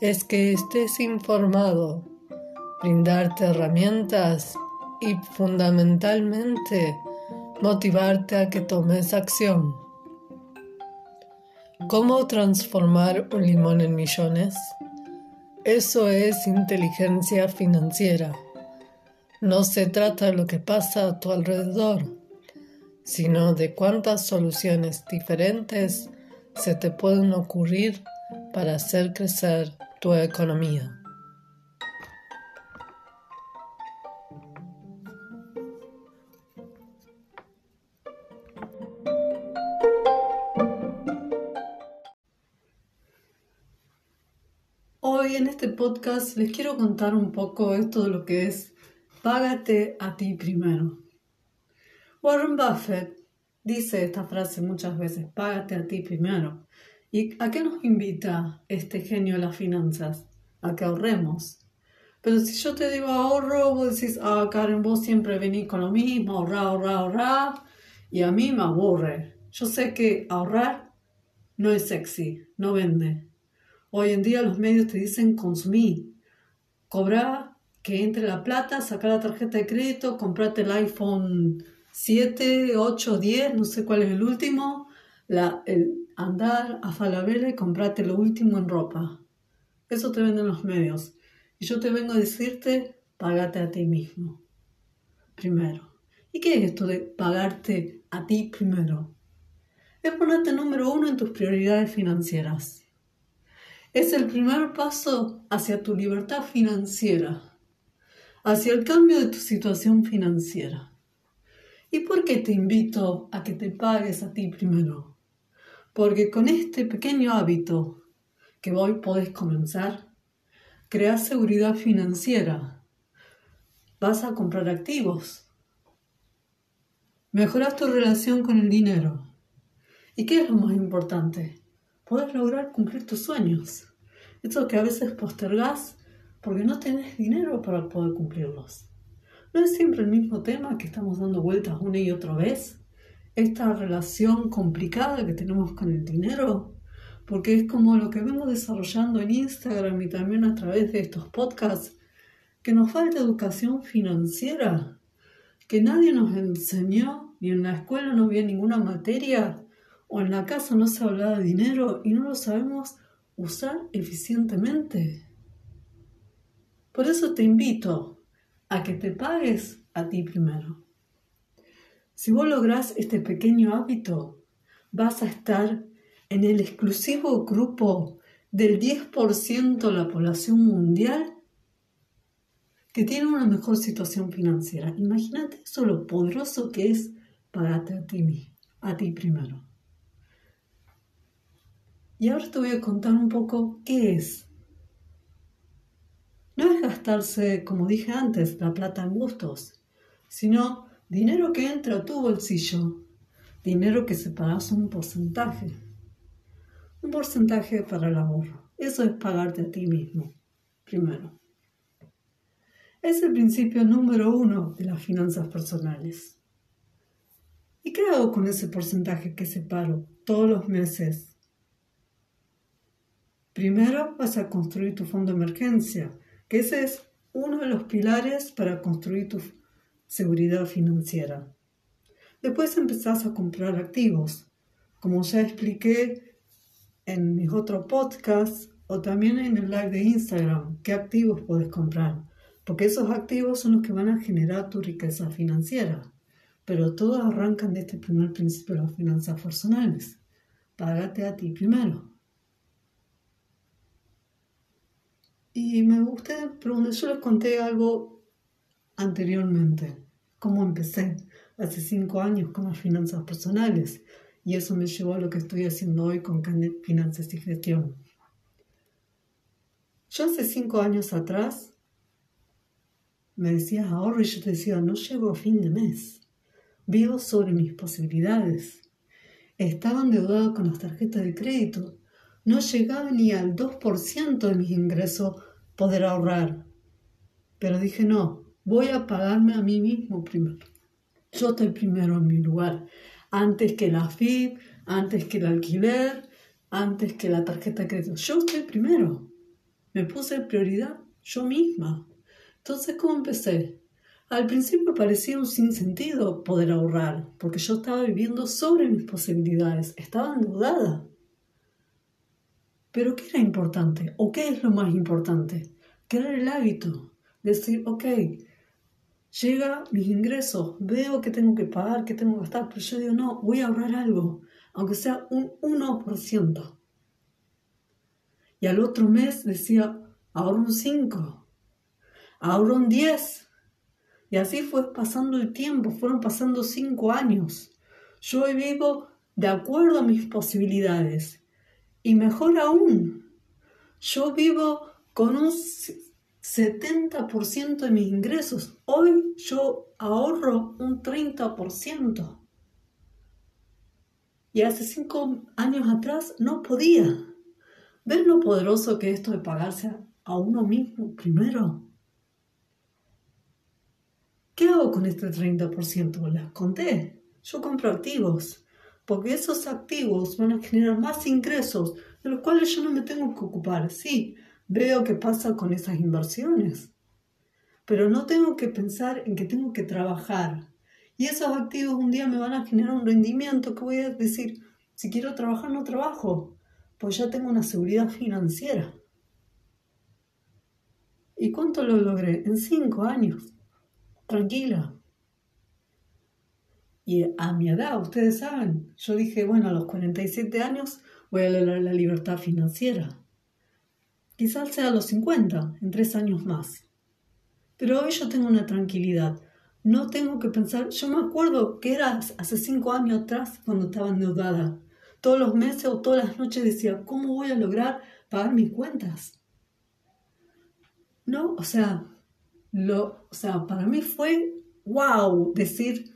es que estés informado, brindarte herramientas y fundamentalmente motivarte a que tomes acción. ¿Cómo transformar un limón en millones? Eso es inteligencia financiera. No se trata de lo que pasa a tu alrededor, sino de cuántas soluciones diferentes se te pueden ocurrir para hacer crecer tu economía. Hoy en este podcast les quiero contar un poco esto de lo que es págate a ti primero. Warren Buffett dice esta frase muchas veces, págate a ti primero. ¿Y a qué nos invita este genio de las finanzas? A que ahorremos. Pero si yo te digo ahorro, vos decís, ah, Karen, vos siempre venís con lo mismo, ahorrar, ahorrar, ahorrar, y a mí me aburre. Yo sé que ahorrar no es sexy, no vende. Hoy en día los medios te dicen consumir, cobrar, que entre la plata, sacar la tarjeta de crédito, comprarte el iPhone 7, 8, 10, no sé cuál es el último, la, el, andar a Falabella y comprarte lo último en ropa. Eso te venden los medios. Y yo te vengo a decirte, pagate a ti mismo. Primero. ¿Y qué es esto de pagarte a ti primero? Es ponerte número uno en tus prioridades financieras. Es el primer paso hacia tu libertad financiera, hacia el cambio de tu situación financiera. ¿Y por qué te invito a que te pagues a ti primero? Porque con este pequeño hábito que hoy podés comenzar, creas seguridad financiera. Vas a comprar activos. Mejoras tu relación con el dinero. ¿Y qué es lo más importante? Puedes lograr cumplir tus sueños. Eso que a veces postergás porque no tenés dinero para poder cumplirlos. ¿No es siempre el mismo tema que estamos dando vueltas una y otra vez? Esta relación complicada que tenemos con el dinero, porque es como lo que vengo desarrollando en Instagram y también a través de estos podcasts, que nos falta educación financiera, que nadie nos enseñó, ni en la escuela no había ninguna materia, o en la casa no se hablaba de dinero y no lo sabemos usar eficientemente. Por eso te invito a que te pagues a ti primero. Si vos lográs este pequeño hábito, vas a estar en el exclusivo grupo del 10% de la población mundial que tiene una mejor situación financiera. Imagínate eso lo poderoso que es pagarte a ti, a ti primero. Y ahora te voy a contar un poco qué es. No es gastarse, como dije antes, la plata en gustos, sino Dinero que entra a tu bolsillo, dinero que separas un porcentaje. Un porcentaje para el ahorro. Eso es pagarte a ti mismo, primero. Es el principio número uno de las finanzas personales. ¿Y qué hago con ese porcentaje que separo todos los meses? Primero vas a construir tu fondo de emergencia, que ese es uno de los pilares para construir tu seguridad financiera. Después empezás a comprar activos, como ya expliqué en mis otros podcasts o también en el live de Instagram, qué activos puedes comprar, porque esos activos son los que van a generar tu riqueza financiera. Pero todos arrancan de este primer principio de las finanzas personales. Págate a ti primero. Y me gusta, pero yo les conté algo anteriormente, cómo empecé hace cinco años con las finanzas personales y eso me llevó a lo que estoy haciendo hoy con Finanzas y Gestión. Yo hace cinco años atrás me decías ahorro y yo te decía, no llego a fin de mes. Vivo sobre mis posibilidades. Estaba endeudado con las tarjetas de crédito. No llegaba ni al 2% de mis ingresos poder ahorrar. Pero dije, no, voy a pagarme a mí mismo primero. Yo estoy primero en mi lugar. Antes que la FIP, antes que el alquiler, antes que la tarjeta de crédito. Yo estoy primero. Me puse prioridad yo misma. Entonces, ¿cómo empecé? Al principio parecía un sinsentido poder ahorrar, porque yo estaba viviendo sobre mis posibilidades, estaba endeudada. Pero ¿qué era importante? ¿O qué es lo más importante? Crear el hábito. Decir, ok, llega mis ingresos, veo que tengo que pagar, que tengo que gastar, pero yo digo, no, voy a ahorrar algo, aunque sea un 1%. Y al otro mes decía, ahorro un 5, ahorro un 10. Y así fue pasando el tiempo, fueron pasando 5 años. Yo hoy vivo de acuerdo a mis posibilidades. Y mejor aún, yo vivo con un 70% de mis ingresos. Hoy yo ahorro un 30%. Y hace cinco años atrás no podía. ¿Ven lo poderoso que es esto de pagarse a uno mismo primero? ¿Qué hago con este 30%? Les conté. Yo compro activos, porque esos activos van a generar más ingresos, de los cuales yo no me tengo que ocupar. Sí, veo qué pasa con esas inversiones. Pero no tengo que pensar en que tengo que trabajar. Y esos activos un día me van a generar un rendimiento que voy a decir, si quiero trabajar, no trabajo, pues ya tengo una seguridad financiera. ¿Y cuánto lo logré? En cinco años. Tranquila. Y a mi edad, ustedes saben, yo dije, bueno, a los 47 años voy a lograr la libertad financiera. Quizás sea a los 50, en tres años más. Pero hoy yo tengo una tranquilidad. No tengo que pensar, yo me acuerdo que era hace cinco años atrás cuando estaba endeudada. Todos los meses o todas las noches decía, ¿cómo voy a lograr pagar mis cuentas? No, o sea, lo, o sea, para mí fue wow decir,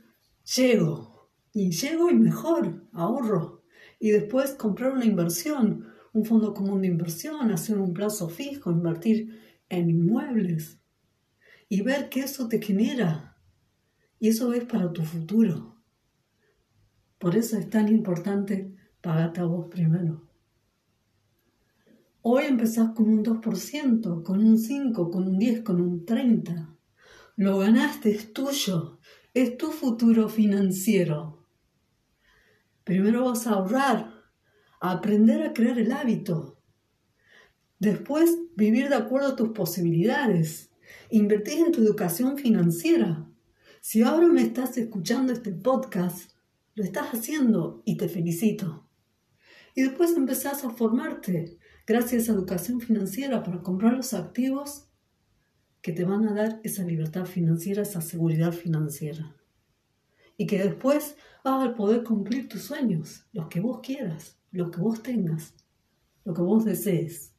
llego. Y llego y mejor, ahorro. Y después comprar una inversión un fondo común de inversión, hacer un plazo fijo, invertir en inmuebles y ver qué eso te genera. Y eso es para tu futuro. Por eso es tan importante pagarte a vos primero. Hoy empezás con un 2%, con un 5, con un 10, con un 30. Lo ganaste, es tuyo, es tu futuro financiero. Primero vas a ahorrar aprender a crear el hábito. Después, vivir de acuerdo a tus posibilidades. Invertir en tu educación financiera. Si ahora me estás escuchando este podcast, lo estás haciendo y te felicito. Y después empezás a formarte gracias a educación financiera para comprar los activos que te van a dar esa libertad financiera, esa seguridad financiera. Y que después vas a poder cumplir tus sueños, los que vos quieras lo que vos tengas, lo que vos desees.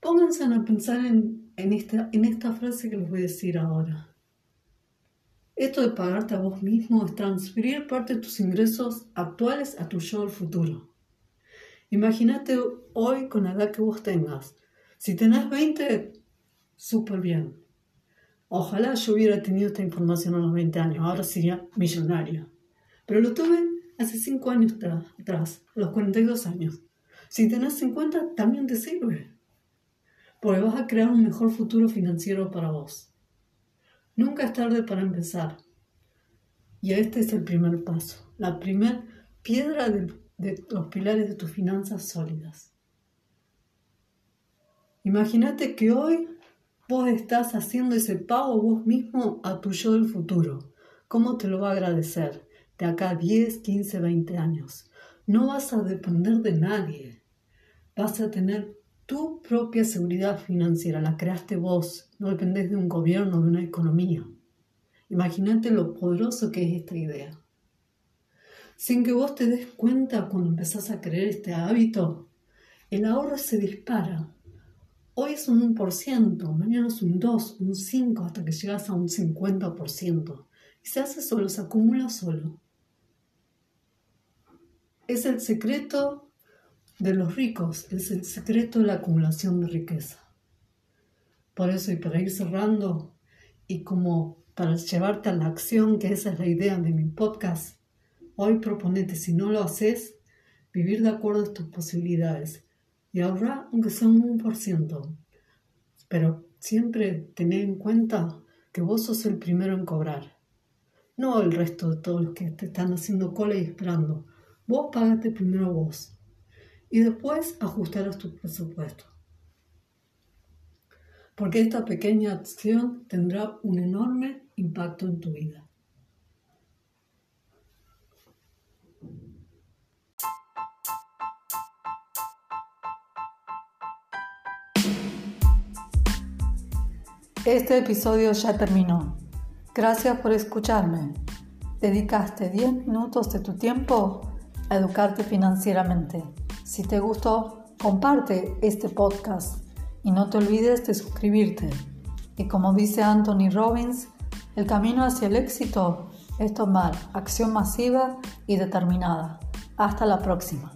Pónganse a pensar en, esta, frase que les voy a decir ahora. Esto de pagarte a vos mismo es transferir parte de tus ingresos actuales a tu yo del futuro. Imagínate hoy con la edad que vos tengas. Si tenés 20, súper bien. Ojalá yo hubiera tenido esta información a los 20 años, ahora sería millonario. Pero lo tuve hace 5 años atrás, a los 42 años. Si tenés 50, también te sirve. Porque vas a crear un mejor futuro financiero para vos. Nunca es tarde para empezar. Y este es el primer paso, la primera piedra de, de los pilares de tus finanzas sólidas. Imagínate que hoy vos estás haciendo ese pago vos mismo a tu yo del futuro. ¿Cómo te lo va a agradecer? De acá 10, 15, 20 años. No vas a depender de nadie. Vas a tener tu propia seguridad financiera, la creaste vos, no dependes de un gobierno, de una economía. Imagínate lo poderoso que es esta idea. Sin que vos te des cuenta cuando empezás a creer este hábito, el ahorro se dispara. Hoy es un 1%, mañana es un 2, un 5, hasta que llegas a un 50%. Y se hace solo, se acumula solo. Es el secreto de los ricos, es el secreto de la acumulación de riqueza. Por eso, y para ir cerrando, y como para llevarte a la acción, que esa es la idea de mi podcast, hoy proponete, si no lo haces, vivir de acuerdo a tus posibilidades y ahorrar aunque sea un 1%. Pero siempre tener en cuenta que vos sos el primero en cobrar, no el resto de todos los que te están haciendo cola y esperando. Vos pagate primero vos y después ajustarás tu presupuesto. Porque esta pequeña acción tendrá un enorme impacto en tu vida. Este episodio ya terminó. Gracias por escucharme. Dedicaste 10 minutos de tu tiempo a educarte financieramente. Si te gustó, comparte este podcast y no te olvides de suscribirte. Y como dice Anthony Robbins, el camino hacia el éxito es tomar acción masiva y determinada. Hasta la próxima.